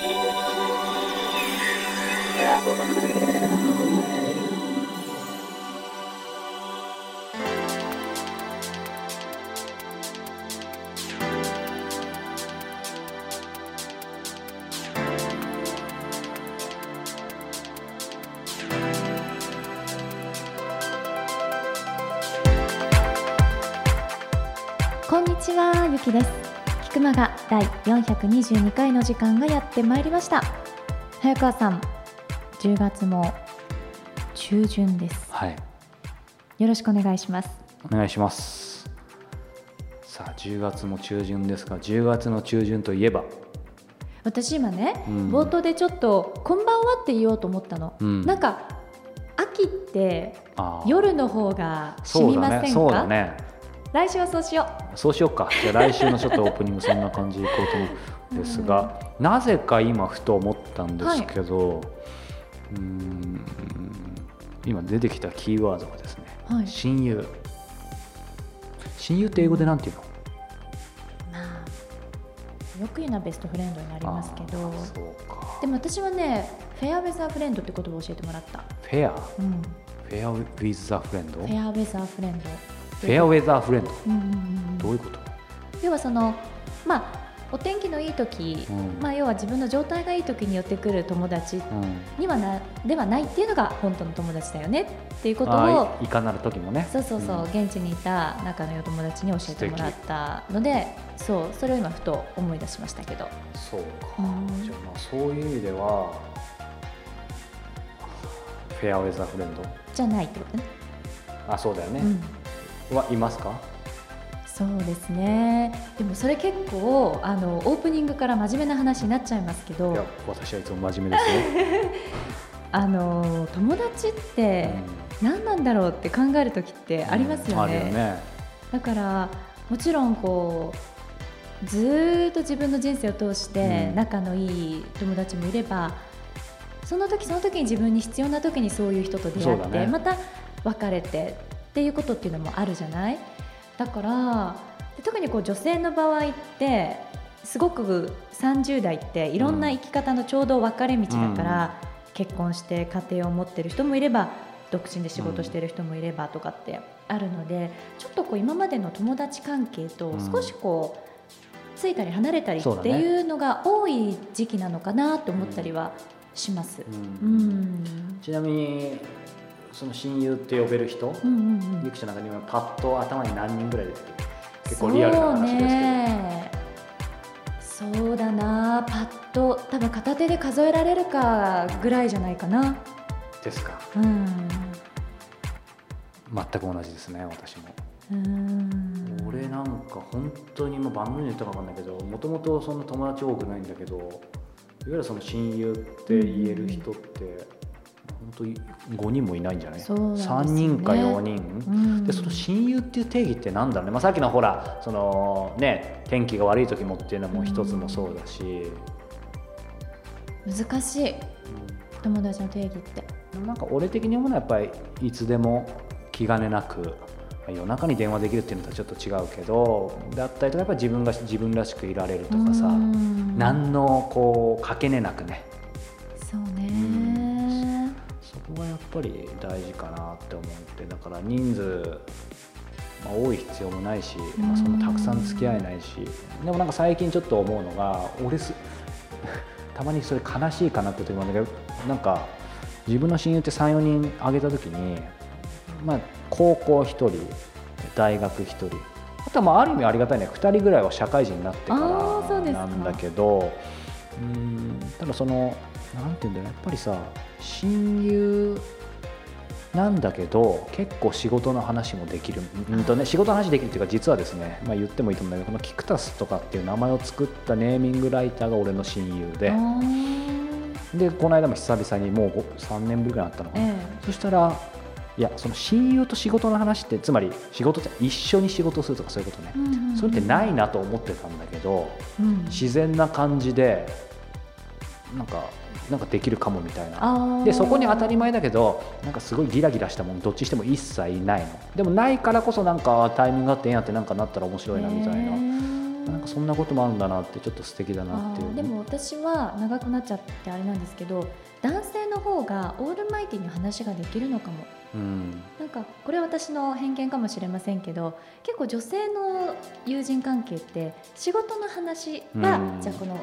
こ菊間が第422回の時間がやってまいりました。早川さん、10月も中旬です。はいよろしくお願いします。お願いしますさあ10月も中旬ですが10月の中旬といえば？私今ね、うん冒頭でちょっとこんばんはって言おうと思ったの。うんなんか秋って夜の方が染そうだねみませんか？そうだね来週はそうしよそうしようかじゃあ来週のちょっとオープニングそんな感じでいこうと思うんですが、なぜか今ふと思ったんですけど、うーん今出てきたキーワードがですね、う。はい。親友親友って英語でなんていうの？まあよく言うのはベストフレンドになりますけどでも私はね、フェアウェザーフレンドって言葉を教えてもらった。フェアうん。フェアウィズ・ザ・フレンドフェアウェザーフレンド。フェアウェザーフレンドうんうんうん。うん。どういうこと？要はそのまあお天気のいい時、うん。まあ要は自分の状態がいい時に寄ってくる友達うん。にはなではないっていうのが本当の友達だよねっていうことをいいかなる時もね。そうそうそう、ん。現地にいた仲の良い友達に教えてもらったのでそうそれを今ふと思い出しましたけど。そうか、うん。じゃあまあそういう意味ではフェアウェザーフレンドじゃないってことね、あそうだよね、うん、はい。ますかそうですねでもそれ結構あのオープニングから真面目な話になっちゃい。ますけい。どや私はい。つも真面目ですよ、あの友達って何なんだろうって考える時ってありますよあるね。よねだからもちろんこうずっと自分の人生を通して仲のい。い。友達もい。れば、その時その時に自分に必要な時にそうい。う人と出会って、ねまた別れてっていうことっていうのもあるじゃない？だからで特にこう女性の場合ってすごく30代っていろんな生き方のちょうど分かれ道だから、結婚して家庭を持ってる人もいれば独身で仕事してる人もいればとかってあるので、ちょっとこう今までの友達関係とうん少しこう、ついたり離れたりっていうのが多い時期なのかなと思ったりはします。ううん。ん。ちなみにその親友って呼べる人、うんうんうん。ゆきちゃんの中にはパッと頭に何人ぐらい出てくる？結構リアルな話ですけど、そうねそうだなパッと多分片手で数えられるかぐらいじゃないかな。ですか。うん。全く同じですね私も。うん。俺なんか本当にもう番組で言ったか分かんないけどもともとそんな友達多くないんだけどいわゆるその親友って言える人って、本当に5人もいないんじゃない？ね。3人か4人、うん。でその親友っていう定義ってなんだろうね、まあ、さっきのほらその、ね、天気が悪い時もっていうのも一つもそうだし、難しい。友達の定義って。なんか俺的に思うのはやっぱりいつでも気兼ねなく夜中に電話できるっていうのとはちょっと違うけどだったりとかやっぱり自分が自分らしくいられるとかさ、うん。何のこうかけねなくね。そうね。そこがやっぱり大事かなって思ってだから人数、まあ、多い必要もないし、まあ、そんなたくさん付き合えないしでもなんか最近ちょっと思うのが俺す たまにそれ悲しいかなって時もあるんだけどなんか自分の親友って34人挙げた時に、まあ、高校1人大学1人あとはまあある意味ありがたいね2人ぐらいは社会人になってからなんだけどうんただそのなんていうんだろうやっぱりさ親友なんだけど結構仕事の話もできる、うんとね、仕事の話できるっていうか実はですね、まあ、言ってもいいと思うんだけどこのキクタスとかっていう名前を作ったネーミングライターが俺の親友ででこの間も久々にもう3年ぶりぐらいになったのかな、えそしたらいやその親友と仕事の話ってつまり仕事って一緒に仕事するとかそういうことね。え、うんうんうん。それってないなと思ってたんだけどうん。自然な感じでなんかなんかできるかもみたいな。でそこに当たり前だけどなんかすごいギラギラしたものどっちにしても一切ないの。でもないからこそなんかタイミングがあってえやってなんかなったら面白いなみたいな。なんかそんなこともあるんだなってちょっと素敵だなっていう。でも私は長くなっちゃってあれなんですけど男性の方がオールマイティに話ができるのかも。うん。なんかこれは私の偏見かもしれませんけど結構女性の友人関係って仕事の話は、うん。じゃあこの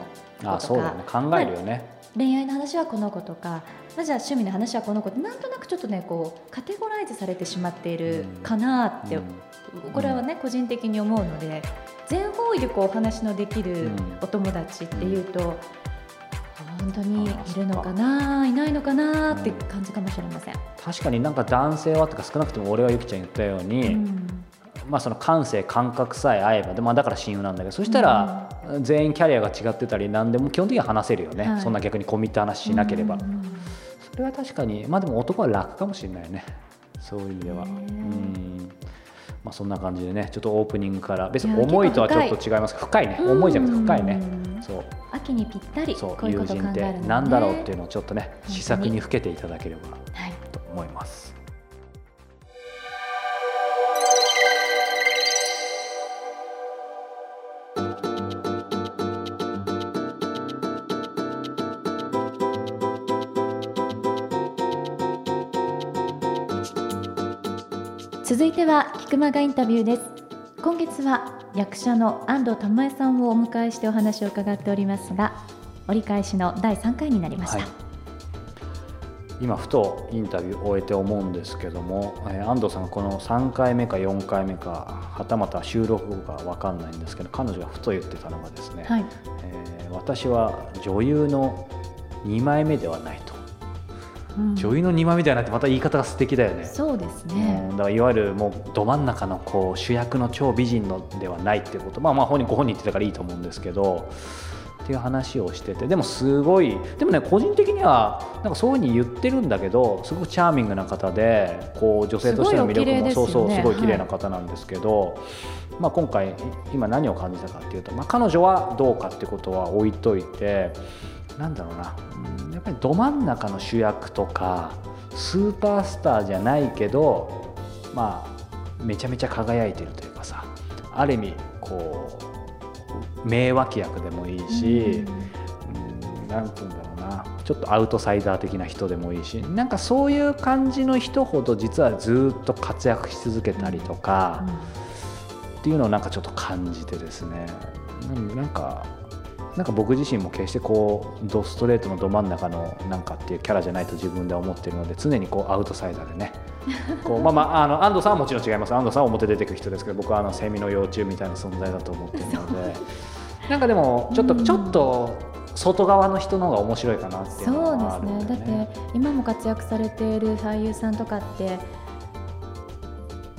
あそうだね。考えるよね、恋愛の話はこの子とか、まあ、じゃあ趣味の話はこの子ってなんとなくちょっとねこうカテゴライズされてしまっているかなって、うん。これはね個人的に思うので全方位でこうお話のできるお友達っていうと、本当にいるのかないないのかなって感じかもしれません。確かになんか男性はとか少なくとも俺はゆきちゃん言ったように、うん。まあ、その感性感覚さえ合えばで、まあ、だから親友なんだけどそしたら全員キャリアが違ってたり何でも基本的には話せるよね、はい。そんな逆に込み入った話しなければ、それは確かにまあでも男は楽かもしれないね。そういう意味では。ねうん。まあそんな感じでねちょっとオープニングから別に重いとはちょっ結と違います。けど深いね。うん重いじゃなくて深いね。うんそう。秋にぴったりそう友人ってこと考えるのね。何だろうっていうのをちょっとね試作にふけていただければはい。と思います。ては菊間がインタビューです。今月は役者の安藤玉恵さんをお迎えしてお話を伺っておりますが折り返しの第3回になりました、はい。今ふとインタビューを終えて思うんですけども、えー安藤さんがこの3回目か4回目かはたまた収録後か分かんないんですけど彼女がふと言ってたのがですね、はい。えー私は女優の2枚目ではないと、うん女優の2枚目ではないってまた言い方が素敵だよね。そうですうん。ね、だからいわゆるもうど真ん中のこう主役の超美人のではないっていうこと。まあまあ本人ご本人言ってたからいいと思うんですけど。っていう話をしてて。でもすごい。でもね個人的にはなんかそういうふうに言ってるんだけどすごくチャーミングな方でこう女性としての魅力も。ね。そうそうすごい綺麗なはい方なんですけど、まあ、今回今何を感じたかっていうと、まあ、彼女はどうかってことは置いといてなんだろうな、うんやっぱりど真ん中の主役とかスーパースターじゃないけどまあめちゃめちゃ輝いてるというかさある意味こう名脇役でもいいし、うん、なんて言うんだろうな。ちょっとアウトサイダー的な人でもいいしなんかそういう感じの人ほど実はずっと活躍し続けたりとか。っていうのをなんかちょっと感じてですね。なんかなんか僕自身も決してこうドストレートのど真ん中のなんかっていうキャラじゃないと自分では思ってるので常にこうアウトサイダーでね。こうまあまああの安藤さんはもちろん違います。安藤さんは表出てくる人ですけど僕はあのセミの幼虫みたいな存在だと思ってるのでなんかでもちょっとうん。ちょっと外側の人の方が面白いかなっていうのそうはあるんですね。だでって今も活躍されている俳優さんとかって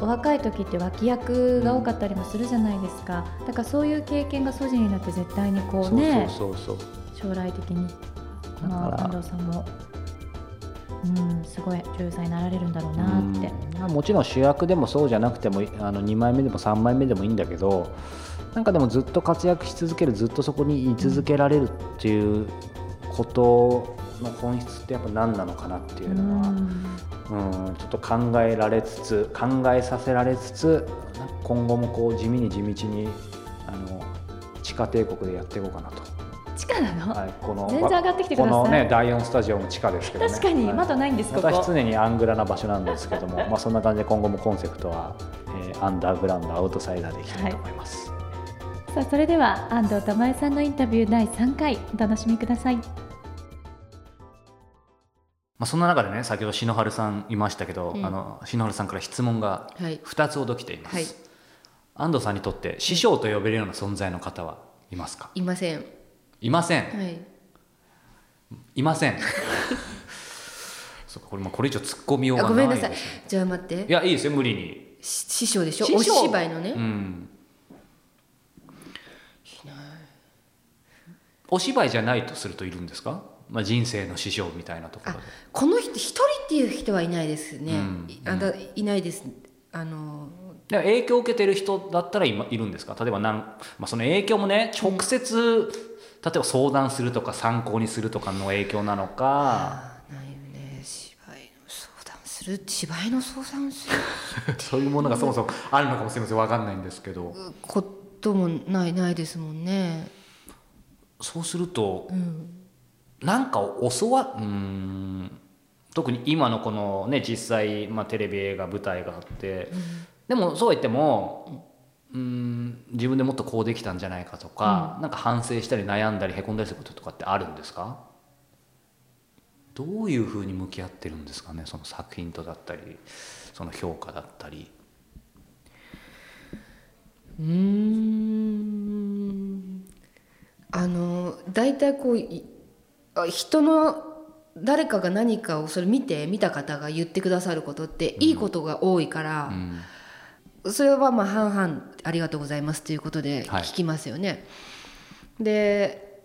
お若い時って脇役が多かったりもするじゃないですか、だからそういう経験が素地になって絶対にこうねそうそう将来的に。こだのから安藤さんも、うん、すごい女優さんになられるんだろうなって。うん。まあもちろん主役でもそうじゃなくてもあの2枚目でも3枚目でもいいんだけどなんかでもずっと活躍し続けるずっとそこに居続けられるっていうことの本質ってやっぱ何なのかなっていうのは、うん、ちょっと考えられつつ考えさせられつつ今後もこう地味に地道にあの地下帝国でやっていこうかなと、地下なの、はい、この全然上がってきてください。このね第4スタジオも地下ですけどね。確かに、はいまだないんですここ。私常にアングラな場所なんですけどもまあそんな感じで今後もコンセプトは、えーアンダーグラウンドアウトサイダーでいきたいと思います、さあそれでは安藤玉恵さんのインタビュー第3回お楽しみくださいまあ、そんな中でね先ほど篠原さんいましたけど、うん。あの篠原さんから質問がはい。2つほど来ています、はい。安藤さんにとって師匠と呼べるような存在の方はいますか？いません。いません、はい。いません。そうかこれこれ以上突っ込みようがあないごめんなさい。じゃあ待って。いやいいですよ無理に。し師匠でしょ？お芝居のね、うん。お芝居じゃないとするといるんですか、まあ、人生の師匠みたいなところあでこの人一人っていう人はいないですね、うん。いあだいないです。あのでも影響を受けてる人だったら今いるんですか？例えばなん、まあ、その影響もね直接、例えば相談するとか参考にするとかの影響なのか。あないよね。芝居の相談する芝居の相談する そういうものがそもそもあるのかもしれません。分かんないんですけど。ここともないないですもんね。そうするとうんなんか教わうーん特に今のこのね実際、まあ、テレビ映画舞台があって、でもそうは言ってもうーん自分でもっとこうできたんじゃないかとか、なんか反省したり悩んだりへこんだりすることとかってあるんですか？どういうふうに向き合ってるんですかねその作品とだったりその評価だったり。うーん。あの大体こう人の誰かが何かをそれ見て見た方が言ってくださることっていいことが多いからう、ん。それはまあ半々ありがとうございますということではい。聞きますよね。で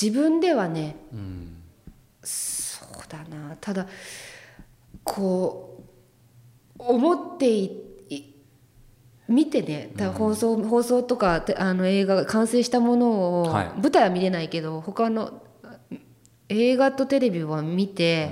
自分ではねうん。そうだな。ただこう思っていい見てねだ放送,、放送とかてあの映画が完成したものを、はい。舞台は見れないけど他の映画とテレビは見て、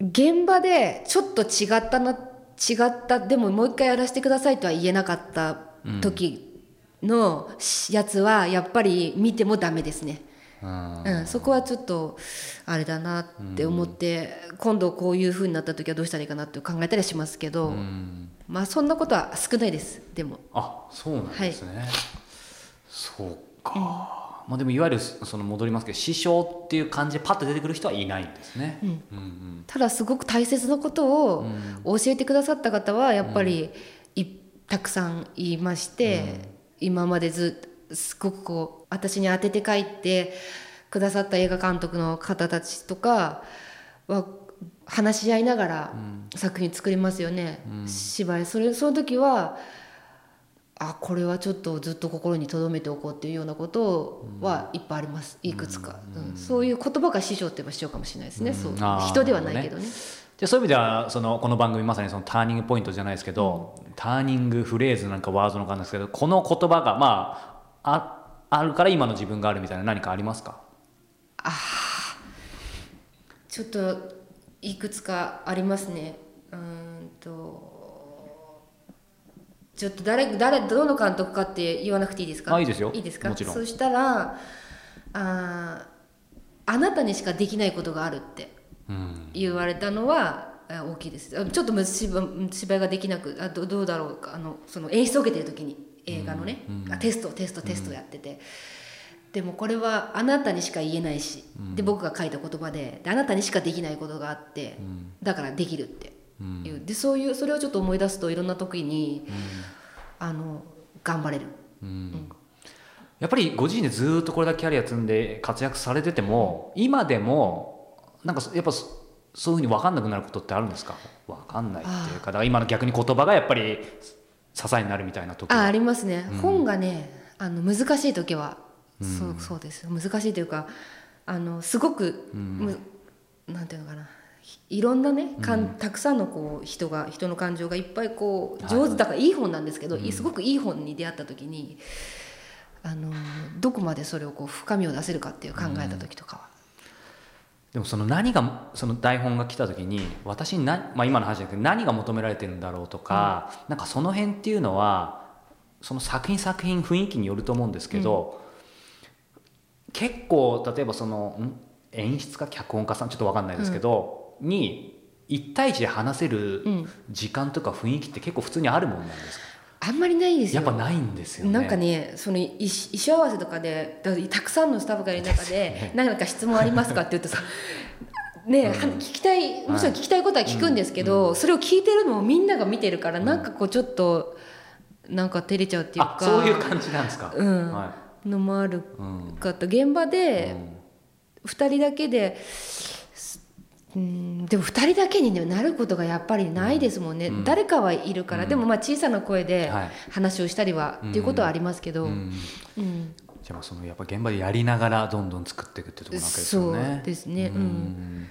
現場でちょっと違ったな違ったでももう一回やらせてくださいとは言えなかった時のやつはやっぱり見てもダメですね。うんうん、そこはちょっとあれだなって思って、今度こういう風になった時はどうしたらいいかなって考えたりはしますけど、うん。まあそんなことは少ないですでも。あそうなんですね、そうか、まあでもいわゆるその戻りますけど師匠っていう感じでパッと出てくる人はいないんですね、うん。うんただすごく大切なことを教えてくださった方はやっぱりいたくさんいまして、今までずすごくこう私に当てて書いてくださった映画監督の方たちとかは話し合いながら作品作りますよね、芝居。それその時はあこれはちょっとずっと心に留めておこうっていうようなことはいっぱいあります。いくつか、うん。そういう言葉が師匠って言えば師匠かもしれないですね、そう。人ではないけどね。じゃあそういう意味ではそのこの番組まさにそのターニングポイントじゃないですけど、ターニングフレーズなんかワードの感じですけどこの言葉がまあああるから今の自分があるみたいな何かありますか？ちょっといくつかありますね。うーんとちょっと誰誰どの監督かって言わなくていいですか？あいいですよ。いいですか？もちろん。そしたらあーあなたにしかできないことがあるってうん。言われたのはあ大きいです。あちょっとむ芝芝居ができなくあどどうだろうか？あのその演出を受けてる時に映画のね、あテストテストテストやってて、でもこれはあなたにしか言えないし、で僕が書いた言葉でであなたにしかできないことがあって、だからできるっていう、でそういうそれをちょっと思い出すといろんな時に、あの頑張れる。やっぱりご自身でずっとこれだけキャリア積んで活躍されてても今でもなんかやっぱそそういうふうに分かんなくなることってあるんですか？分かんないっていうかだから今の逆に言葉がやっぱり支えになるみたいな時ああはりますね、本がねあの難しい時は、そうそうです。難しいというかあのすごく、むなんていうのかないろんなねかんたくさんのこう人が人の感情がいっぱいこう上手だからいい本なんですけど、すごくいい本に出会った時にあのどこまでそれをこう深みを出せるかっていう考えた時とかは、でもその何がその台本が来た時に私にな、まあ、今の話だけど何が求められてるんだろうとか、なんかその辺っていうのはその作品作品雰囲気によると思うんですけど、結構例えばそのん？演出家脚本家さんちょっと分かんないですけど、に1対1で話せるうん。時間とか雰囲気って結構普通にあるもんなんですか、あんまりないですよ。やっぱないんですよね。なんかねその衣衣装合わせとかでだたくさんのスタッフがいる中で「何か質問ありますか?」って言うとさ ね、は聞きたいもちろん聞きたいことは聞くんですけど、それを聞いてるのをみんなが見てるから、なんかこうちょっとなんか照れちゃうっていうかあそういう感じなんですか？うん。はのもあるいうんかった現場うでん。2人だけで、うんでも2人だけに、ね、なることがやっぱりないですもんね、誰かはいるから、でもまあ小さな声ではい。話をしたりは、っていうことはありますけど、うん。うん。じゃあまあそのやっぱ現場でやりながらどんどん作っていくってところなわけですよね。そうですね。うん。ん。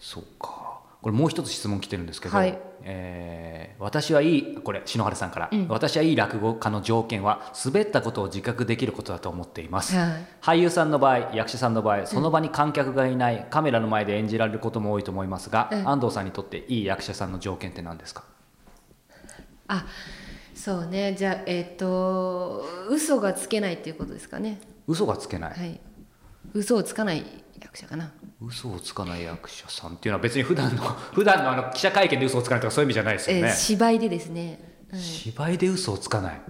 そうか。これもう一つ質問来てるんですけど、はい。えー私はいいこれ篠原さんから、私はいい落語家の条件は滑ったことを自覚できることだと思っています。はい。俳優さんの場合役者さんの場合その場に観客がいない、カメラの前で演じられることも多いと思いますが、うん。安藤さんにとっていい役者さんの条件って何ですか？あそうね。じゃあえっ、と嘘がつけないっていうことですかね。嘘がつけない、はい。嘘をつかない役者かな。嘘をつかない役者さんっていうのは別に普段の 普段のあの記者会見で嘘をつかないとかそういう意味じゃないですよえーね、芝居でですね、はい芝居で嘘をつかない。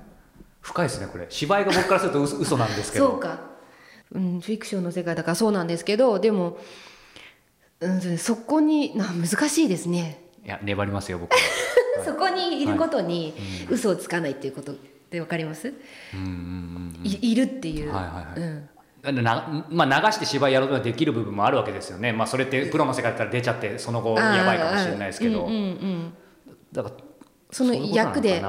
深いですねこれ。芝居が僕からすると嘘嘘なんですけど。そうか、うん、フィクションの世界だからそうなんですけどでも、うん、そこにな難しいですね。いや粘りますよ僕は。そこにいることに嘘をつかないっていうことってわかります、うんうんうん。いいるっていう、はいはいはい。うん、なまあ、流して芝居やろうとできる部分もあるわけですよね、まあ、それってプロの世界だったら出ちゃってその後やばいかもしれないですけど、うんうんうん。だからその役で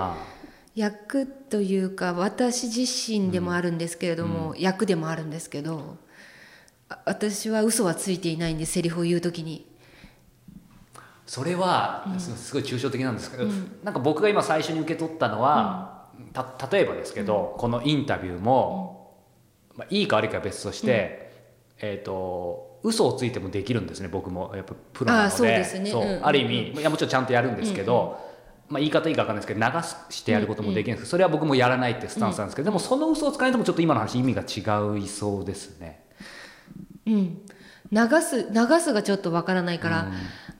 役というか私自身でもあるんですけれども、役でもあるんですけどあ私は嘘はついていないんでセリフを言う時に。それはすすごい抽象的なんですけど、なんか僕が今最初に受け取ったのは、た例えばですけど、このインタビューも、まあ、いいか悪いかは別として、えー、と嘘をついてもできるんですね僕も。やっぱプロなので。あそうですね。そう。うんうんある意味、いやもちろんちゃんとやるんですけど、まあ、言い方いいか分かんないですけど流してやることもできるんですけど、それは僕もやらないってスタンスなんですけど、でもその嘘をつかないともちょっと今の話意味が違いそうですね。うん。流す流すがちょっとわからないから、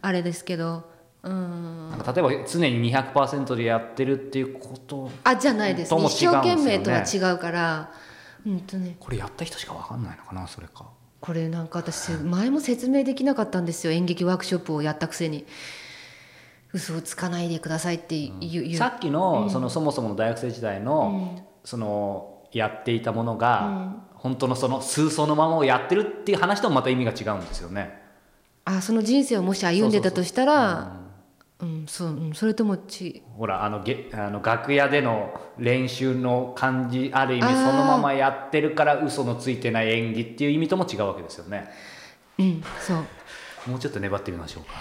あれですけど。うん。なんか例えば常に200%でやってるっていうことあじゃないです。ね。一生懸命とは違うからうんとねこれやった人しか分かんないのかなそれか。これなんか私前も説明できなかったんですよ。演劇ワークショップをやったくせに。嘘をつかないでくださいって言う,、言う。さっきの,、そのそもそもの大学生時代の、そのやっていたものが、本当のその数層のままをやってるっていう話ともまた意味が違うんですよね。あその人生をもし歩んでたとしたらうんそううんそれともちほらあのげあの楽屋での練習の感じある意味そのままやってるから嘘のついてない演技っていう意味とも違うわけですよね。うんそうもうちょっと粘ってみましょうか。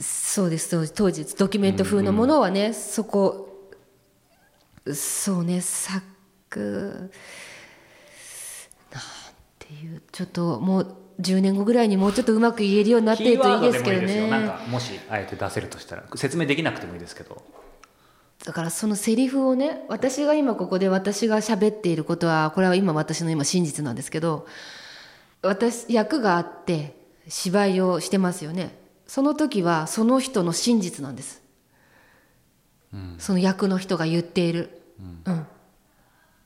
そうです当時ドキュメント風のものはね、そこそうね作なんていうちょっともう10年後ぐらいにもうちょっとうまく言えるようになっているといいですけどキーワードでもいいですよなんねかもしあえて出せるとしたら説明できなくてもいいですけど。だからそのセリフをね私が今ここで私が喋っていることはこれは今私の今真実なんですけど私役があって芝居をしてますよね。その時はその人の真実なんです、その役の人が言っている、うん。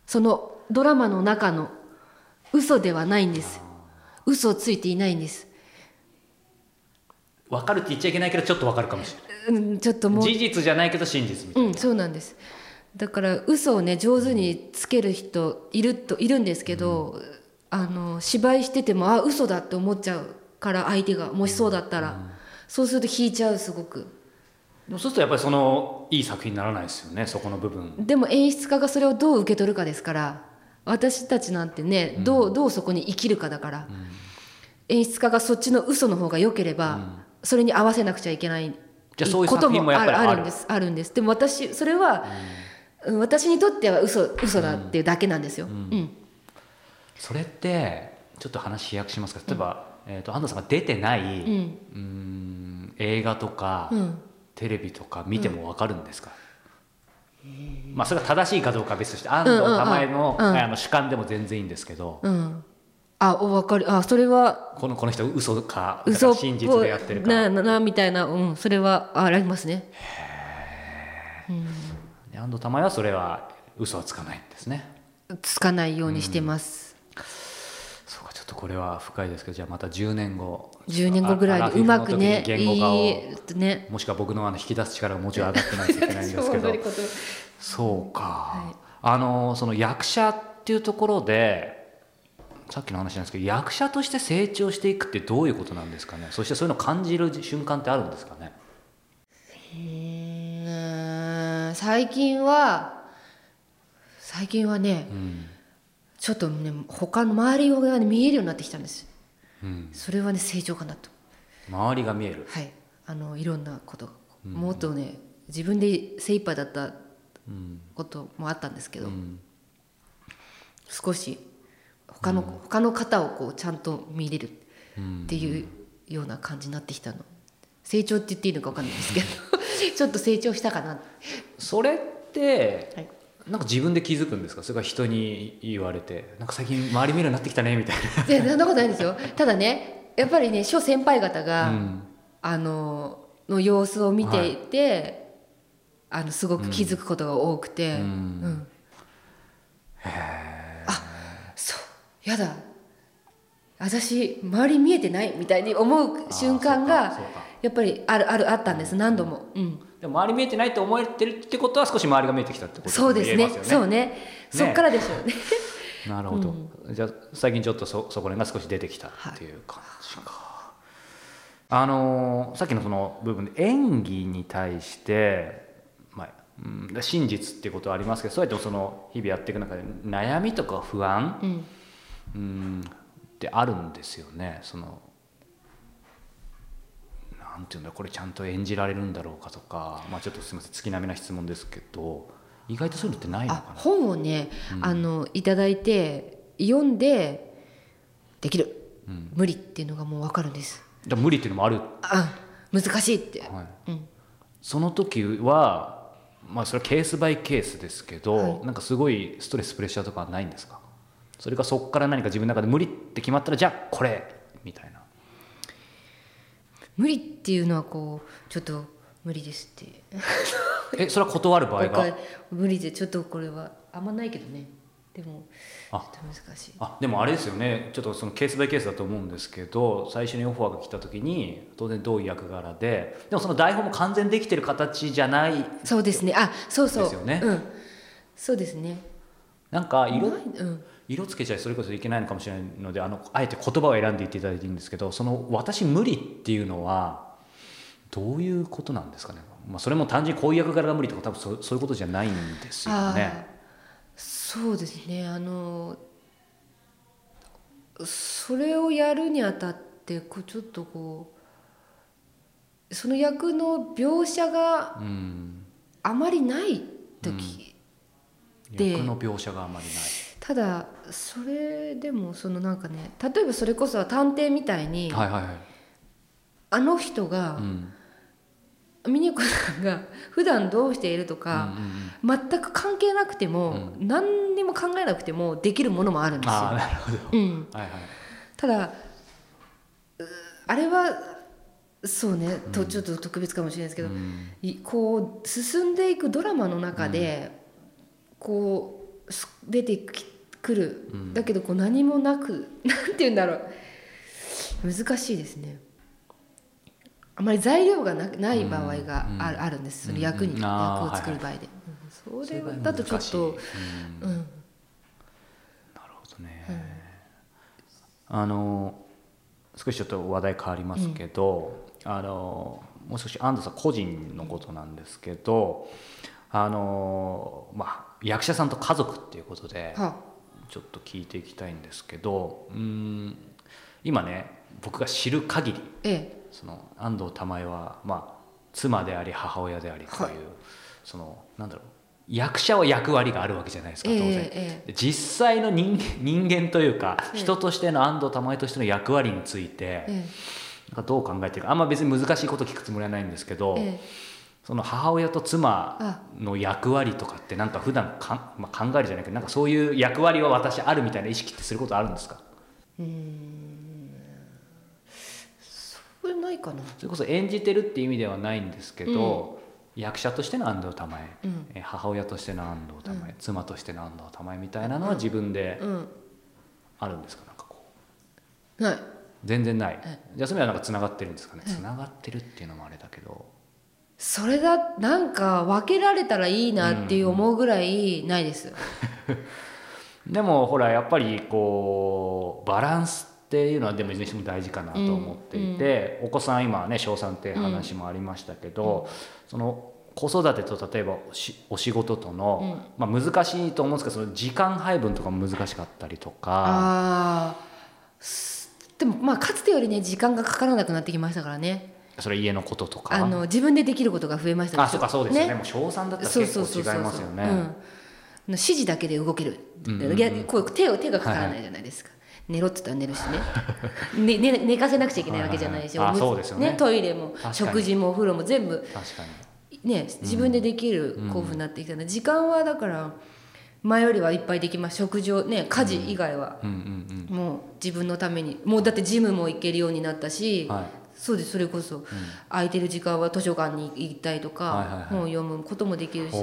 そのドラマの中の嘘ではないんです嘘をついていないんです、分かるって言っちゃいけないけどちょっと分かるかもしれない。うん、ちょっともう事実じゃないけど真実みたいな。うん、そうなんです。だから嘘をね上手につける人いるといるんですけど、あの芝居しててもあ嘘だって思っちゃうから相手がもしそうだったら、そうすると引いちゃうすごく。そうするとやっぱりそのいい作品にならないですよねそこの部分でも演出家がそれをどう受け取るかですから私たちなんてねどうどうそこに生きるかだから、演出家がそっちの嘘の方が良ければ、それに合わせなくちゃいけないじゃあそういうこともあるんです。あるんです。でも私それは、うん。私にとっては嘘嘘だっていうだけなんですよ、うん。それってちょっと話飛躍しますか？例えば、えー、と安藤さんが出てない、うーん映画とか、うん。テレビとか見ても分かるんですか、まあそれが正しいかどうかは別として安藤玉江の,、うん。うんうん。あの主観でも全然いいんですけど、うん、あお分かる。あそれはこのこの人嘘か嘘真実でやってるか。なななみたいな、うん、それはあありますね。で安藤玉江はそれは嘘はつかないんですね。つかないようにしてます、そうかちょっとこれは深いですけどじゃあまた10年後10年後ぐらいにうまくね言語化をいいね。もしくは僕のあの引き出す力がもうちょい上がってないといけないんですけど。そうか、はい。あのその役者っていうところでさっきの話なんですけど役者として成長していくってどういうことなんですかね？そしてそういうのを感じる瞬間ってあるんですかね？うー。ん最近は最近はね、うんちょっとね他の周りが、ね、見えるようになってきたんです。うん。それはね成長かなと。周りが見える。はい。あのいろんなこと。が、もっとね自分で精一杯だったうん。こともあったんですけど、うん。少し他の、他の方をこうちゃんと見れるっていうような感じになってきたの。成長って言っていいのか分かんないですけど ちょっと成長したかなそれっって、はいなんか自分で気づくんですか？それから人に言われて。なんか最近周り見るようになってきたねみたいでそんなことないんですよ。ただねやっぱりね諸先輩方が、な、うん。あのの様子を見ていて、あのすごく気づくことが多くて、うん。うん。あそう。やだ。私周り見えてないみたいに思う瞬間あがやっぱりあるあるあったんです何度も、うん、でも周り見えてないって思えてるってことは少し周りが見えてきたってことそうですね。言えますよそうね。そっからでしょうね。なるほど、じゃあ最近ちょっとそそこら辺が少し出てきたっていう感じか、あのーさっきのその部分で演技に対して、まあうん、真実っていうことはありますけどそうやってその日々やっていく中で悩みとか不安、うん。うんってあるんですよね。そのなんていうんだこれちゃんと演じられるんだろうかとか、まあ、ちょっとすみません月並みな質問ですけど意外とそういうのってないのあかな？本をね、あのいただいて読んでできる、無理っていうのがもう分かるんです。じゃあ無理っていうのもある、あ難しいって、はい。うん。その時はまあそれはケースバイケースですけど、はい。なんかすごいストレスプレッシャーとかはないんですか？それかそこから何か自分の中で無理って決まったらじゃあこれみたいな無理っていうのはこうちょっと無理ですって。えそれは断る場合が？他無理でちょっとこれはあんまないけどね。でもちょあっと難しい。あでもあれですよね。ちょっとそのケースバイケースだと思うんですけど最初にオファーが来た時に当然どういう役柄ででもその台本も完全できてる形じゃない。そうですね。あそうそう。ですよね。うん。そうですね。なんかいうん色つけちゃいそれこそいけないのかもしれないのであのあえて言葉を選んで言っていただいていいんですけどその「私無理」っていうのはどういうことなんですかね、まあ、それも単純にこういう役柄が無理とか多分そうそういうことじゃないんですよあね。ーそうですねあのそれをやるにあたってこうちょっとこうその役の描写がうんあまりない時、で役の描写があまりない。ただそれでもそのなんかね例えばそれこそ探偵みたいに、はいはいはい。あの人がう、ん峰子さんが普段どうしているとか、うんうんうん全く関係なくても、何にも考えなくてもできるものもあるんですよ。なるほど。うん、はいはい。ただうあれはそうね、とちょっと特別かもしれないですけど、うんいこう進んでいくドラマの中で、こうす出てきくる、うん。だけどこう何もなく なんて言うんだろう。難しいですね。あまり材料がなない場合があ,、うんあるんです。その役に、うん役を作る場合で、うん。それそれがだとちょっとうん。うん。なるほどね、あの少しちょっと話題変わりますけど、あのもう少し安藤さん個人のことなんですけどあの、まあ、役者さんと家族っていうことではちょっと聞いていきたいんですけどうん今ね僕が知る限りええ。その安藤玉恵は、まあ、妻であり母親でありという、はい。そのなんだろう役者は役割があるわけじゃないですか当然、ええ。実際の人 人間というか、ええ。人としての安藤玉恵としての役割について、え。なんかどう考えてるかあんま別に難しいこと聞くつもりはないんですけど、ええその母親と妻の役割とかってなんか普段かん、まあ、考えるじゃないけどなんかそういう役割は私あるみたいな意識ってすることあるんですか？これないかな。それこそ演じてるっていう意味ではないんですけど、役者としての安藤玉恵、うん。え母親としての安藤玉恵、妻としての安藤玉恵みたいなのは自分でうん。あるんですか？なんかこう。ない。全然ない、え。じゃあそれはなんかつながってるんですかね？つながってるっていうのもあれだけどそれだなんか分けられたらいいなっていう思うぐらいないです、でもほらやっぱりこうバランスっていうのはでもいずれにしても大事かなと思っていて、お子さん今ね小3って話もありましたけど、その子育てと例えばおしお仕事との、まあ、難しいと思うんですけどその時間配分とかも難しかったりとか。でもまあかつてよりね時間がかからなくなってきましたからねそれ家のこととか。あの自分でできることが増えましたあそうかそうですよね。ね。もう小3だったら結構違いますよね。うん。指示だけで動ける、うんうんこう手を手がかからないじゃないですか、寝ろって言ったら寝るしね。ねね寝かせなくちゃいけないわけじゃないし、はいはいはいあおむつそうですよね。トイレも食事もお風呂も全部確かに。ね自分でできる興奮になってきたので、時間はだから前よりはいっぱいできます。食事をね家事以外は、うんうん。もう自分のために。もうだってジムも行けるようになったし、はいそうですそれこそ、空いてる時間は図書館に行ったりとか、はいはいはい。本を読むこともできるし。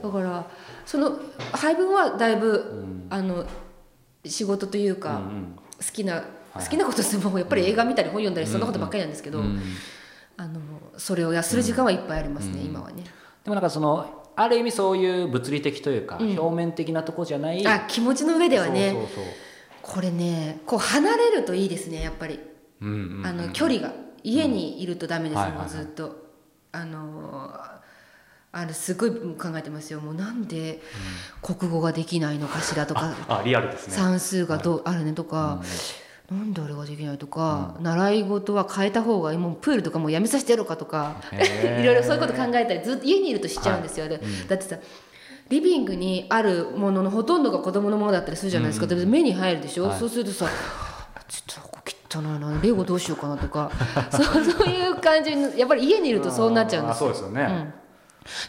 だからその配分はだいぶ、あの仕事というか、うんうん。好きな、はい。好きなことするもやっぱり映画見たり本読んだりそんなことばっかりなんですけど、うんあのそれをやする時間はいっぱいありますね、今はね。でもなんかそのある意味そういう物理的というか、うん。表面的なとこじゃないあ気持ちの上ではね。そうそうそう。これねこう離れるといいですねやっぱり、うんうんうんあの距離が家にいるとダメです、もうずっと。あのあれすごい考えてますよ。もうなんで国語ができないのかしらとか、あリアルですね。算数がどうあるねとか、なんであれができないとか、習い事は変えた方がいいもうプールとかもうやめさせてやろうかとか。いろいろそういうこと考えたりずっと家にいるとしちゃうんですよ、でだってさリビングにあるもののほとんどが子供のものだったりするじゃないですか、で目に入るでしょ、はい。そうするとさちょっとここ汚いなレゴどうしようかなとか そう そういう感じにやっぱり家にいるとそうなっちゃうんですそうですよね、うん。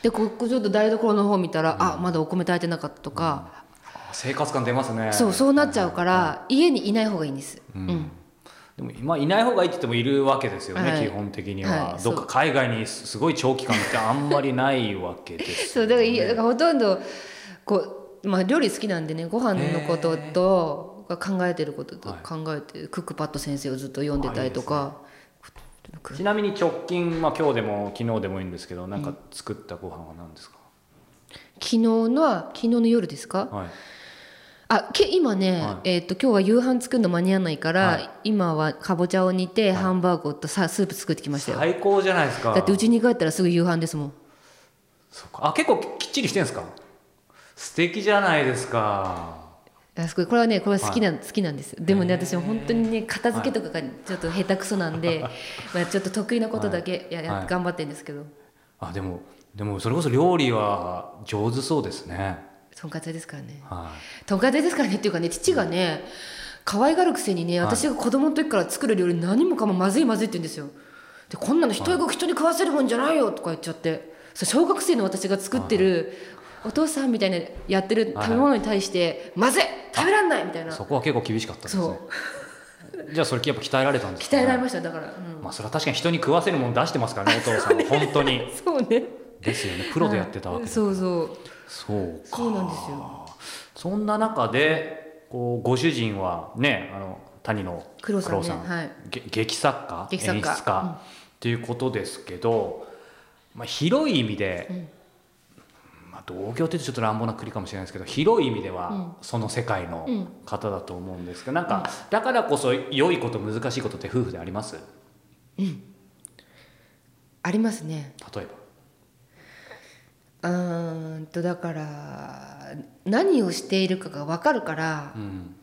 でここちょっと台所の方見たら、あまだお米炊いてなかったとか、生活感出ますね。そうそうなっちゃうから、家にいない方がいいんです、うん。でも今いない方がいいって言ってもいるわけですよね、はい。基本的には、はい。どっか海外にすごい長期間ってあんまりないわけです そうだからだからほとんどこう、まあ、料理好きなんでねご飯のことと考えてることとはい。考えて、クックパッド先生をずっと読んでたりとか。ちなみに直近、まあ、今日でも昨日でもいいんですけどなんか作ったご飯は何ですか、昨日のは昨日の夜ですか？はい。あけ今ね、はい。えー、と今日は夕飯作るの間に合わないから、はい。今はかぼちゃを煮て、ハンバーグとさスープ作ってきましたよ。最高じゃないですか。だってうちに帰ったらすぐ夕飯ですもん。そうか。あ結構きっちりしてんですか？素敵じゃないですかあすごいこれはねこれは好きな、好きなんです。でもね私は本当にね片付けとかがちょっと下手くそなんで、まあ、ちょっと得意なことだけや、やはい。頑張ってるんですけど。あでもでもそれこそ料理は上手そうですね。とんかつ屋ですからね。はとんかつ屋ですからねっていうかね父がね可愛がるくせにねはい。私が子供の時から作る料理何もかもまずいまずいって言うんですよ。でこんなの人が人に食わせるもんじゃないよとか言っちゃって。小学生の私が作ってるお父さんみたいなやってる食べ物に対してまずい食べらんないみたいな。いそこは結構厳しかったですそねう。じゃあそれやっぱ鍛えられたんですか、ね、鍛えられましただから、うん。まあそれは確かに人に食わせるもの出してますからねお父さんは。本当に。そうね。ですよね。プロでやってたわけですそうそう。そうか。そうなんですよ。そんな中でこうご主人はねあの谷野黒さんねはい。げ劇作家？劇作家。演出家、っていうことですけど、まあ、広い意味で、まあ、同業ってちょっと乱暴な国かもしれないですけど広い意味ではその世界の方だと思うんですけど、なんかだからこそ良いこと難しいことって夫婦でありますうんありますね例えばうんとだから何をしているかが分かるからうん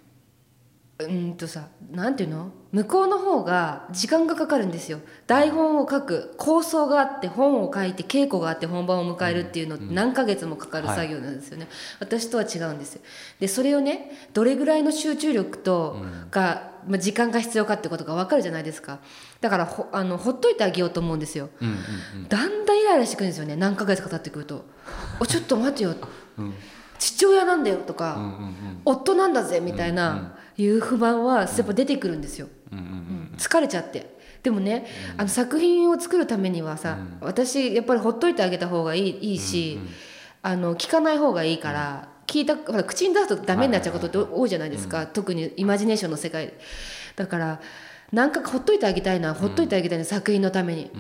うーんとさなんていうの？向こうの方が時間がかかるんですよ。台本を書く構想があって本を書いて稽古があって本番を迎えるっていうのって何ヶ月もかかる作業なんですよね、私とは違うんですよ。でそれをねどれぐらいの集中力とが、まあ、時間が必要かってことが分かるじゃないですか。だからほあのほっといてあげようと思うんですよ。うんうんだんだんイライラしてくるんですよね。何ヶ月か経ってくると「おちょっと待てよ。うん。父親なんだよ」とか、うんうん夫なんだぜみたいな、いう不満はやっぱ出てくるんですよ、うん疲れちゃって。でもね、あの作品を作るためにはさ、私やっぱりほっといてあげた方がいいいいし、あの聞かない方がいいから、聞いたほら口に出すとダメになっちゃうことって多いじゃないですか、特にイマジネーションの世界。だからなんかほっといてあげたいな、ほっといてあげたいな作品のために、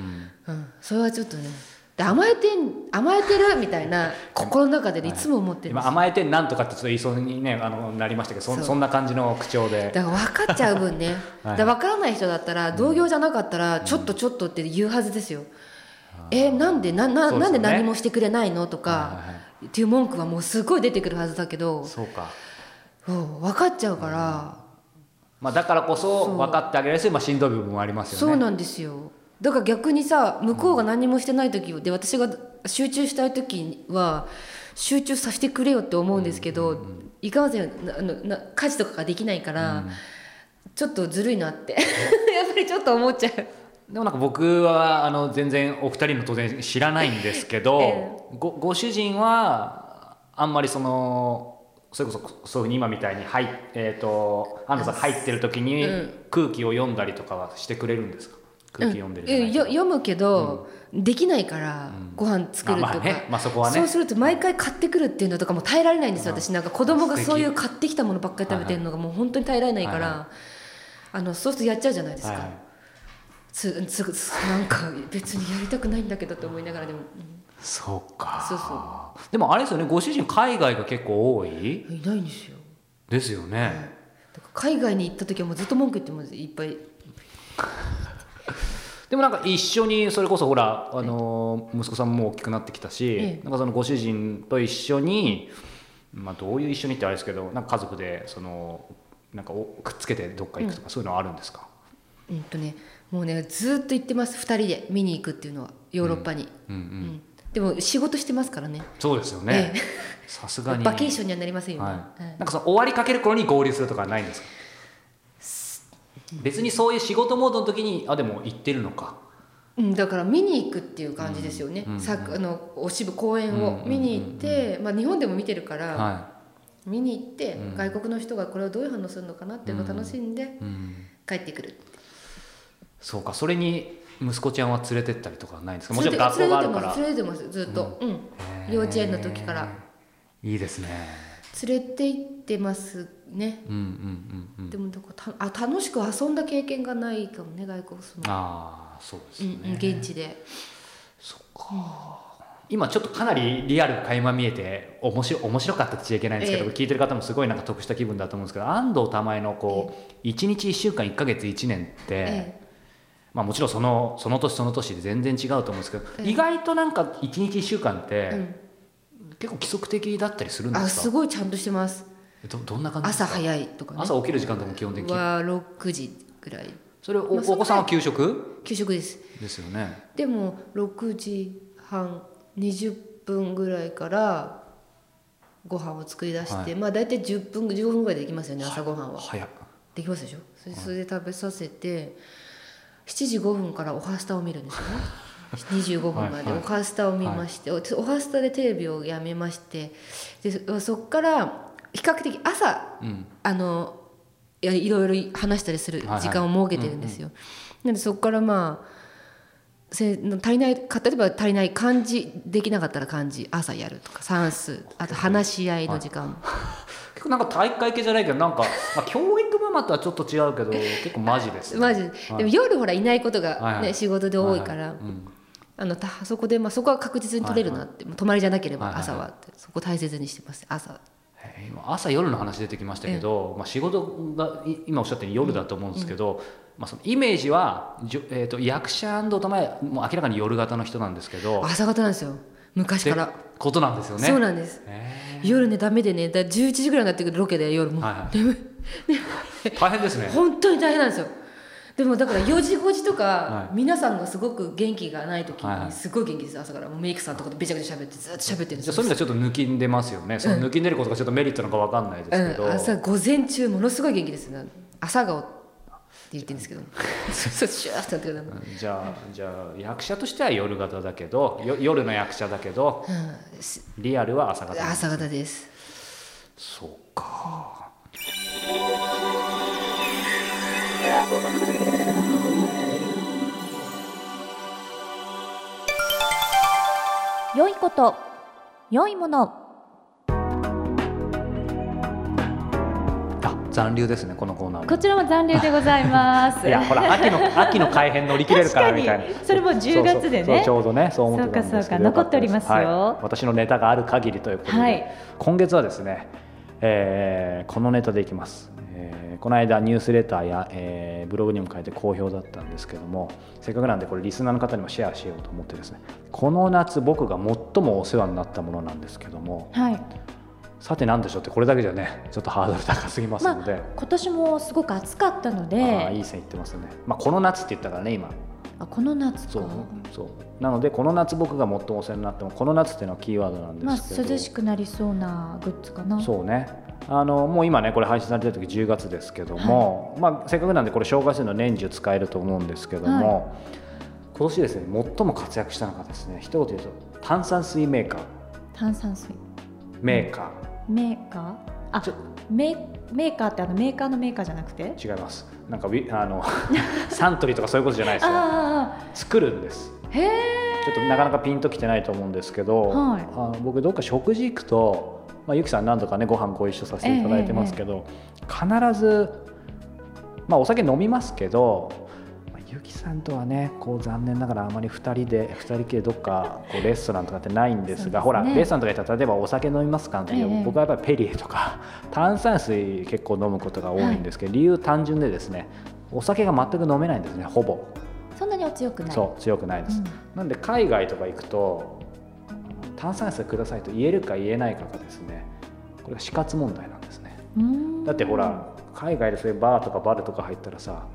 うん。それはちょっとねで甘えてん甘えてるみたいな 心の中でねい。つも思ってるんです今甘えてなんとかってちょっと言いそうにねあのなりましたけどそそう。そんな感じの口調で。だから分かっちゃう分ね、はい。だから分からない人だったら同業じゃなかったらちょっとちょっとって言うはずですよ、えなんでなな,、なんで何もしてくれないのとか、はいはいはい。っていう文句はもうすごい出てくるはずだけどそうか。うん分かっちゃうから、まあ、だからこそ分かってあげられるし、まあ、しんどい部分もありますよね。そうなんですよだから逆にさ向こうが何もしてない時で私が集中したい時は集中させてくれよって思うんですけど、いかんせんなあのな家事とかができないから、ちょっとずるいなって。やっぱりちょっと思っちゃう。でもなんか僕はあの全然お二人の当然知らないんですけど、えごご主人はあんまりそのそれこそそういうふうに今みたいに入っえっ、と安藤さん入ってる時にうん。空気を読んだりとかはしてくれるんですか？空気読んでるじゃないうん。けどよ読むけど、できないから、ご飯作るとか、まあまあね。まあそこはね。そうすると毎回買ってくるっていうのとかも耐えられないんですよ、うん。私なんか子供がそういう買ってきたものばっかり食べてるのがもう本当に耐えられないから、はいはあのそうするとやっちゃうじゃないですか、はいはい。つつつなんか別にやりたくないんだけどと思いながらでも、そうか。そうそでもあれですよね。ご主人海外が結構多い？うんいないんですよ。ですよね、海外に行った時はもうずっと文句言ってますいっぱいでもなんか一緒にそれこそほら、あの息子さんも大きくなってきたし、ええ。なんかそのご主人と一緒に、まあ、どういう一緒にってあれですけどなんか家族でそのなんかおくっつけてどっか行くとか、そういうのはあるんですか、うんとねもうねずっと行ってます2人で見に行くっていうのはヨーロッパに、うんうんうん。でも仕事してますからね。そうですよね。え。さすがに。バケーションにはなりませんよね、はい。はい。なんかその終わりかける頃に合流するとかはないんですか？別にそういう仕事モードの時にあでも行ってるのか。うん、だから見に行くっていう感じですよね、うん。あのお渋公演を見に行って、まあ、日本でも見てるから、は見に行って、うん。外国の人がこれをどういう反応するのかなっていうのを楽しんで帰ってくる。って、そうかそれに息子ちゃんは連れてったりとかはないんですか？もちろん学校があるから。てます連れてますずっと、うん。幼稚園の時から。いいですね。連れて行ってますね、うんうんうんうん。でもどこたあ楽しく遊んだ経験がないかもね外国その、ああそうですうんうん、現地で。そっか。今ちょっとかなりリアルが垣間見えて面白面白かったって言っちゃいけないんですけど、ええ。聞いてる方もすごいなんか得した気分だと思うんですけど安藤玉恵のこう1日1週間1か月1年って、えまあ、もちろんそのその年その年で全然違うと思うんですけど、ええ。意外となんか1日1週間って、結構規則的だったりするんであすか？すごいちゃんとしてますどどんな感じですか？朝早いとかね。朝起きる時間とかも基本的に？は6時ぐらい。それお,、お子さんは給食？給食です。ですよね。でも6時半20分ぐらいからご飯を作り出して、はい。まあ大体10分15分ぐらいでできますよね朝ごはんは。早っ。できますでしょ？それそれで食べさせて7時5分からおはスタを見るんですよね。25分まで。はいはい。おはスタを見まして、おおはスタでテレビをやめまして。でそそっから比較的朝うん。あのいやいろいろ話したりするはいはい。時間を設けてるんですよ。なのでそこからまあせ足りないか例えば足りない漢字できなかったら漢字朝やるとか算数あと話し合いの時間、結構なんか体育会系じゃないけどなんか、まあ、教育ママとはちょっと違うけど結構マジですね。マジ。ででも夜ほらいないことが、ねはいはい。仕事で多いから、あのたそこで、まあ、そこは確実に取れるなって、もう泊まりじゃなければはいはい朝はって、そこ大切にしてます。朝。えー今朝夜の話出てきましたけど、まあ、仕事がい今おっしゃったように夜だと思うんですけど、まあ、そのイメージはじょ、えー、と役者と前もう明らかに夜型の人なんですけど。朝方なんですよ。昔から、ことなんですよね。そうなんです。へ夜ねダメでね。だ11時ぐらいになってくるロケで夜も。う、はいはい。大変ですね。本当に大変なんですよでもだから4時5時とか、はい。皆さんがすごく元気がない時にすごい元気です。朝からもうメイクさんとかとべちゃべちゃ喋ってずっと喋ってるんですそういう意味ではちょっと抜きんでますよね。その抜きんでることがちょっとメリットなのかわかんないですけど。うん、朝午前中ものすごい元気です。ね朝顔って言ってるんですけど。じゃあじゃあ役者としては夜型だけどよ夜の役者だけどうん。しリアルは朝型です朝方です。そうか良いこと良いもの。あ残留ですねこのコーナーもこちらも残留でございます。いやほら秋の秋の改編乗り切れるからみたいな。それも10月でね。ちょうどねそう思ってそうかそうか残っておりますよ。はい。私のネタがある限りということで、はい。今月はですね、えーこのネタでいきます、えーこの間ニュースレターや、えーブログにも書いて好評だったんですけどもせっかくなんでこれリスナーの方にもシェアしようと思ってですねこの夏僕が最もお世話になったものなんですけどもはい。さて何でしょうってこれだけじゃねちょっとハードル高すぎますので、今年もすごく暑かったのでいい線いってますね、まあ、この夏って言ったからね今。あこの夏そうかそう。なのでこの夏僕が最もお世話になってもこの夏っていうのはキーワードなんまあですけど、涼しくなりそうなグッズかな。そうねあのもう今ねこれ配信されてる時10月ですけども、まあ、せっかくなんでこれ紹介するの年中使えると思うんですけども、今年ですね最も活躍したのがですね一言言うと炭酸水メーカー。炭酸水。メーカメーカー？あちょメメーカーってあのメーカーのメーカーじゃなくて？ー、違います。なんかウィあの サントリーとかそういうことじゃないですよ。あ作るんです。あへえちょっとなかなかピンときてないと思うんですけど、はい。あの僕どっか食事行くと、まあ、ゆきさん何度かねご飯ご一緒させていただいてますけど、必ず、まあ、お酒飲みますけど、まあ、ゆきさんとはねこう残念ながらあまり2人で2人きりどっかこうレストランとかってないんですがね。ほらレストランとか行ったら例えばお酒飲みますかの時は、ええ。僕はやっぱりペリエとか 炭酸水結構飲むことが多いんですけど、理由単純でですねお酒が全く飲めないんですねほぼ。そんなにお強くない。そう強くないです、うん。なんで海外とか行くと炭酸水くださいと言えるか言えないかがですねこれが死活問題なんですね。だってほら海外でそういうバーとかバルとか入ったらさ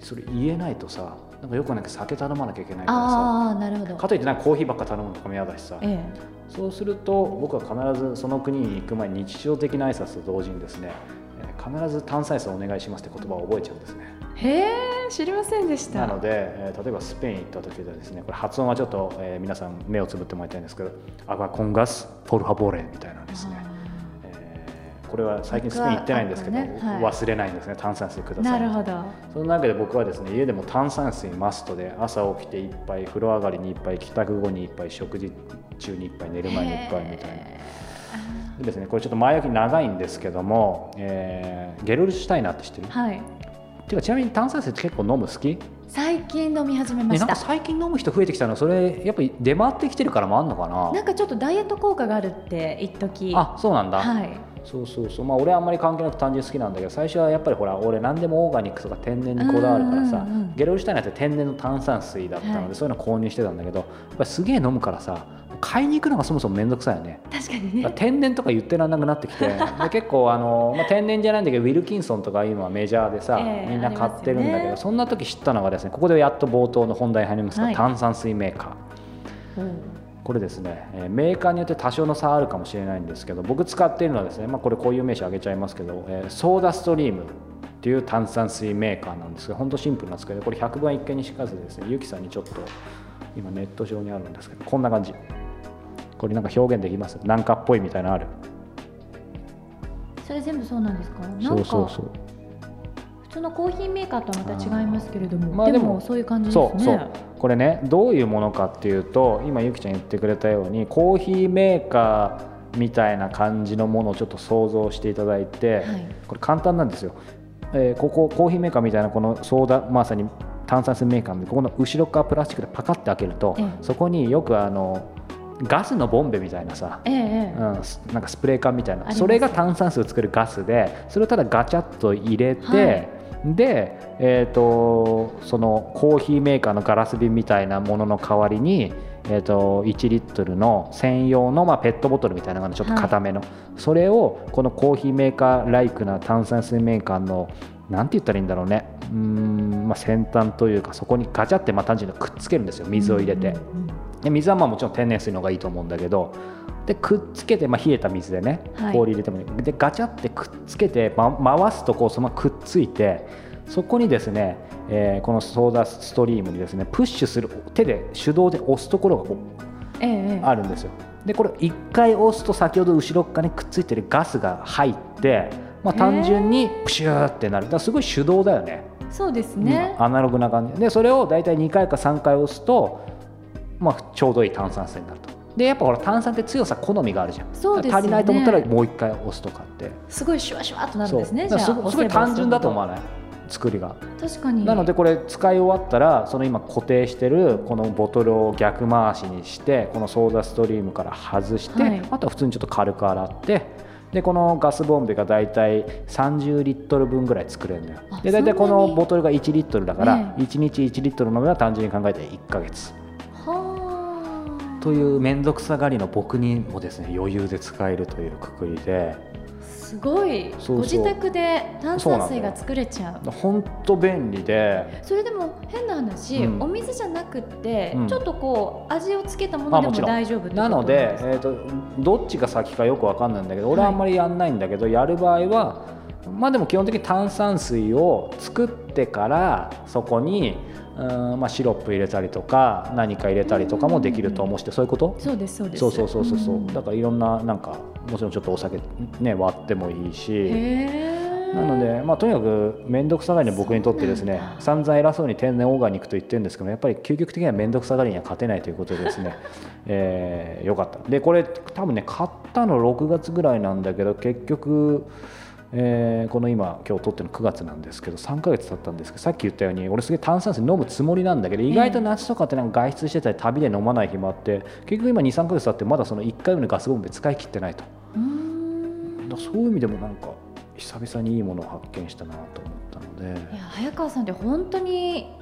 それ言えないとさなんかよくなく酒頼まなきゃいけないからさなるほど。かといってなんかコーヒーばっか頼むのとかも嫌だしさえ。そうすると僕は必ずその国に行く前に日常的な挨拶と同時にですねえー必ず炭酸水お願いしますって言葉を覚えちゃうんですね。えへえ知りませんでした。なので、えー例えばスペイン行った時ではですねこれ発音はちょっと、えー皆さん目をつぶってもらいたいんですけどアガコンガスポルハボレみたいなですね、えーこれは最近スペイン行ってないんですけど、ねはい。忘れないんですね炭酸水ください。なるほど。そのわけで僕はですね家でも炭酸水マストで朝起きて一杯風呂上がりに一杯帰宅後に一杯食事中に一杯寝る前に一杯みたいな。へでですねこれちょっと前置き長いんですけども、えーゲルルシュタイナーって知ってる？ーはいていうかちなみに炭酸水って結構飲む好き？最近飲み始めまね、した。なんか最近飲む人増えてきたの？それやっぱり出回ってきてるからもあんのかな？なんかちょっとダイエット効果があるって一時。あそうなんだ、はい。そうそうそう。まあ俺はあんまり関係なく単純に好きなんだけど最初はやっぱりほら俺何でもオーガニックとか天然にこだわるからさ、ゲロルシュタイナーって天然の炭酸水だったので、はい。そういうの購入してたんだけどやっぱりすげえ飲むからさ買いに行くのがそもそも面倒くさいよね。確かにね。天然とか言ってらんなくなってきて。で結構あの、まあ、天然じゃないんだけどウィルキンソンとか今メジャーでさ、ええみんな買ってるんだけど、ね。そんな時知ったのがですねここでやっと冒頭の本題に入りますが、はい。炭酸水メーカー。う。んこれですね、えーメーカーによって多少の差あるかもしれないんですけど僕使っているのはですね、まあ、これこういう名詞挙げちゃいますけど、えーソーダストリームっていう炭酸水メーカーなんですが本当シンプルなんですけどこれ100番1回にしかずですねゆきさんにちょっと今ネット上にあるんですけどこんな感じこれなんか表現できます？なんかっぽいみたいなのある？それ全部そうなんですか？なんかそうそう。そう普通のコーヒーメーカーとはまた違いますけれども、でまあでももそういう感じですね。そうそう。これねどういうものかっていうと今ゆきちゃん言ってくれたようにコーヒーメーカーみたいな感じのものをちょっと想像していただいて、はい。これ簡単なんですよ、えーここコーヒーメーカーみたいなこのソーダまさに炭酸水メーカーのここの後ろ側プラスチックでパカッて開けると、ええ。そこによくあのガスのボンベみたいなさ、ええええ。うん、すなんかスプレー缶みたいな。それが炭酸水を作るガスでそれをただガチャッと入れて、はい。で、えー、とそのコーヒーメーカーのガラス瓶みたいなものの代わりに、えー、と1リットルの専用の、まあ、ペットボトルみたいなのがちょっと固めの、それをこのコーヒーメーカーライクな炭酸水メーカーのなんて言ったらいいんだろうね。うーん、まあ、先端というかそこにガチャってまあ単純にくっつけるんですよ。水を入れて。うんうんうんで水はまあもちろん天然水の方がいいと思うんだけどでくっつけて、まあ、冷えた水でねはい。氷入れてもいい、でガチャってくっつけて、ま、回すとこうそのままくっついてそこにですね、えーこのソーダストリームにですねプッシュする手で手動で押すところがこうええええ。あるんですよ。でこれ1回押すと先ほど後ろ側にくっついてるガスが入って、まあ、単純にプシューってなる。だすごい手動だよね。そうですね、アナログな感じ。でそれを大体2回か3回押すと、まあ、ちょうどいい炭酸水になると。でやっぱほら炭酸って強さ好みがあるじゃん。そうですよね。足りないと思ったらもう1回押すとかって。すごいシュワシュワっとなるんですねじゃあすごい単純だと思わわない？作りが。確かに。なのでこれ使い終わったらその今固定してるこのボトルを逆回しにしてこのソーダストリームから外して、はい。あとは普通にちょっと軽く洗ってでこのガスボンベが大体30リットル分ぐらい作れるのよ。あで大体このボトルが1リットルだから、え1日1リットル飲めば単純に考えて1ヶ月。はあという面倒くさがりの僕にもですね余裕で使えるというくくりで。すごい。ご自宅で炭酸水が作れちゃう。本当便利で。それでも変な話、うん。お水じゃなくって、うん。ちょっとこう味をつけたものでも大丈夫なのでえー、とどっちが先かよくわかんないんだけど俺はあんまりやんないんだけど、やる場合は、まあでも基本的に炭酸水を作ってからそこにうんまあ、シロップ入れたりとか何か入れたりとかもできると思うしてそういうこと？そうですそうです。そうそうそうそうそう、ん。だからいろんななんかもちろんちょっとお酒ね割ってもいいし。なので、まあ、とにかく面倒くさがりの僕にとってですね 散々偉そうに天然オーガニックと言ってるんですけどやっぱり究極的には面倒くさがりには勝てないということでですね、えーよかった。でこれ多分ね買ったの6月ぐらいなんだけど結局、えーこの今今日撮ってるの9月なんですけど3ヶ月経ったんですけどさっき言ったように俺すげえ炭酸水飲むつもりなんだけど意外と夏とかってなんか外出してたり旅で飲まない日もあって結局今23ヶ月経ってまだその1回目のガスボンベ使い切ってないと。そういう意味でもなんか久々にいいものを発見したなと思ったので。いや早川さんって本当に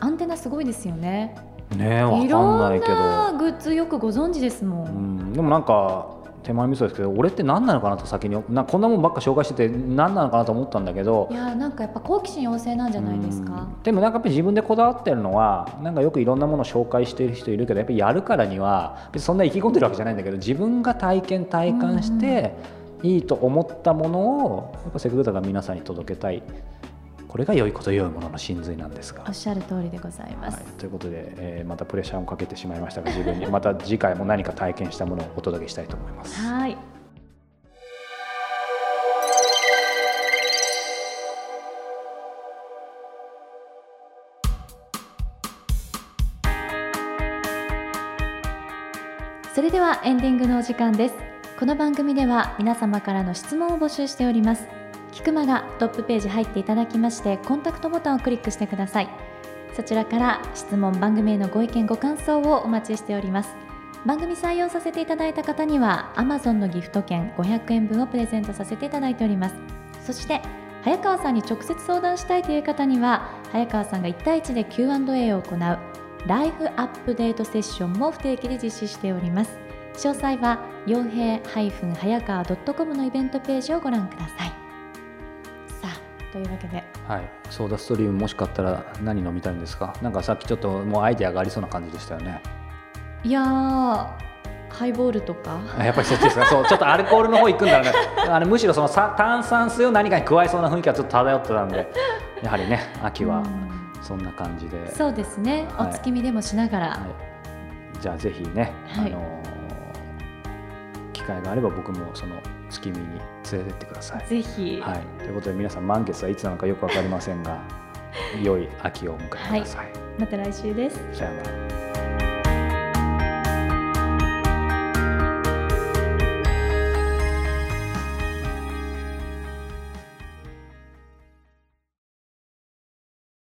アンテナすごいですよね。ねえわかんなんいけなどグッズよくご存知ですもん、うん、でもなんか手前味噌ですけど俺って何なのかなと先になこんなもんばっか紹介してて何なのかなと思ったんだけどいやなんかやっぱ好奇心旺盛なんじゃないですか？うん。でもなんかやっぱり自分でこだわってるのはなんかよくいろんなものを紹介している人いるけどやっぱりやるからには別にそんな意気込んでるわけじゃないんだけど自分が体験体感していいと思ったものをやっぱせっかくだから皆さんに届けたいこれが良いこと良いものの真髄なんですが。おっ。しゃる通りでございます、はい、ということで、えーまたプレッシャーをかけてしまいましたが自分にまた次回も何か体験したものをお届けしたいと思います。はい。それではエンディングのお時間です。この番組では皆様からの質問を募集しておりますキクマがトップページ入っていただきましてコンタクトボタンをクリックしてください。そちらから質問番組へのご意見ご感想をお待ちしております。番組採用させていただいた方には Amazon のギフト券500円分をプレゼントさせていただいております。そして早川さんに直接相談したいという方には早川さんが1対1で Q&A を行うライフアップデートセッションも不定期で実施しております。詳細は傭兵早川 .com のイベントページをご覧ください。というわけで。はい、ソーダストリームもしかったら何飲みたいんですか？なんかさっきちょっともうアイデアがありそうな感じでしたよね。いやーハイボールとか。あやっぱりそっちですか？そうちょっとアルコールの方行くんだね。あのむしろそのさ炭酸水を何かに加えそうな雰囲気はちょっと漂ってたんでやはりね秋はうん。そんな感じで、そうですね、はい。お月見でもしながら、はい、じゃあぜひね、はい。あのー機会があれば僕もその月見に連れてってください。ぜひ、はい、ということで皆さん満月はいつなのかよく分かりませんが良い秋をお迎えください。また来週です。さようなら